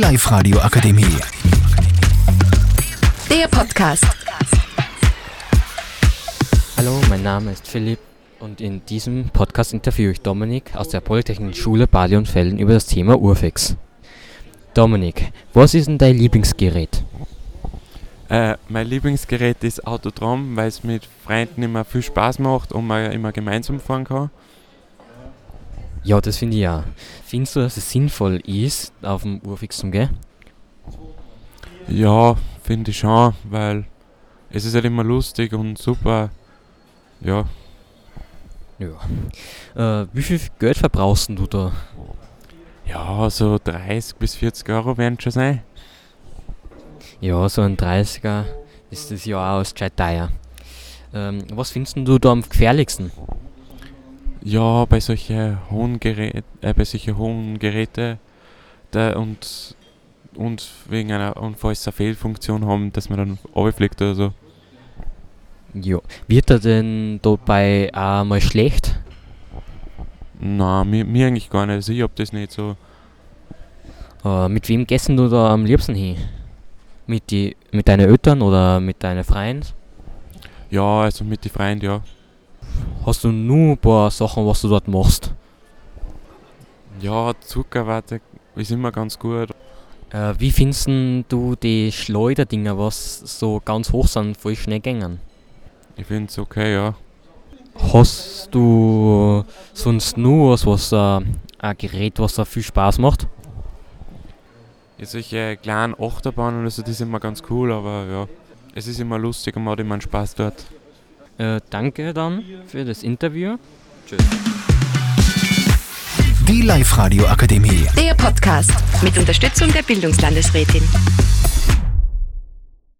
Live-Radio Akademie. Der Podcast. Hallo, mein Name ist Philipp und in diesem Podcast interviewe ich Dominik aus der Polytechnischen Schule Bali und Felden über das Thema Urfix. Dominik, was ist denn dein Lieblingsgerät? Äh, mein Lieblingsgerät ist Autodrom, weil es mit Freunden immer viel Spaß macht und man immer gemeinsam fahren kann. Ja, das finde ich ja. Findest du, dass es sinnvoll ist, auf dem Urfix zu gehen? Ja, finde ich schon, weil es ist halt immer lustig und super. Ja, Ja. Äh, wie viel Geld verbrauchst du da? ja, so 30 bis 40 Euro werden schon sein. Ja, so ein 30er ist das ja auch gescheit teuer. Ähm, was findest du da am gefährlichsten? Ja, bei solchen hohen Geräten, äh, bei solchen hohen Geräte da und und wegen einer und falls sie eine Fehlfunktion haben, dass man dann runterfliegt oder so. Ja. Wird er denn dabei auch mal schlecht? Na, mir, mir eigentlich gar nicht. Also ich hab das nicht so. Äh, mit wem gehst denn du da am liebsten hin? Mit, die, mit deinen Eltern oder mit deinen Freunden? Ja, also mit den Freunden, ja. Hast du nur ein paar Sachen, was du dort machst? Ja, Zuckerwatte ist immer ganz gut. Äh, wie findest du die Schleuderdinger, was so ganz hoch sind, voll schnell gängen? Ich finde es okay, ja. Hast du sonst nur was, was äh, ein Gerät, was da viel Spaß macht? Ja, solche kleinen Achterbahnen oder so, die sind immer ganz cool, aber ja. Es ist immer lustig und man hat immer einen Spaß dort. Äh, danke dann für das Interview. Die Live-Radio Akademie. Der Podcast mit Unterstützung der Bildungslandesrätin.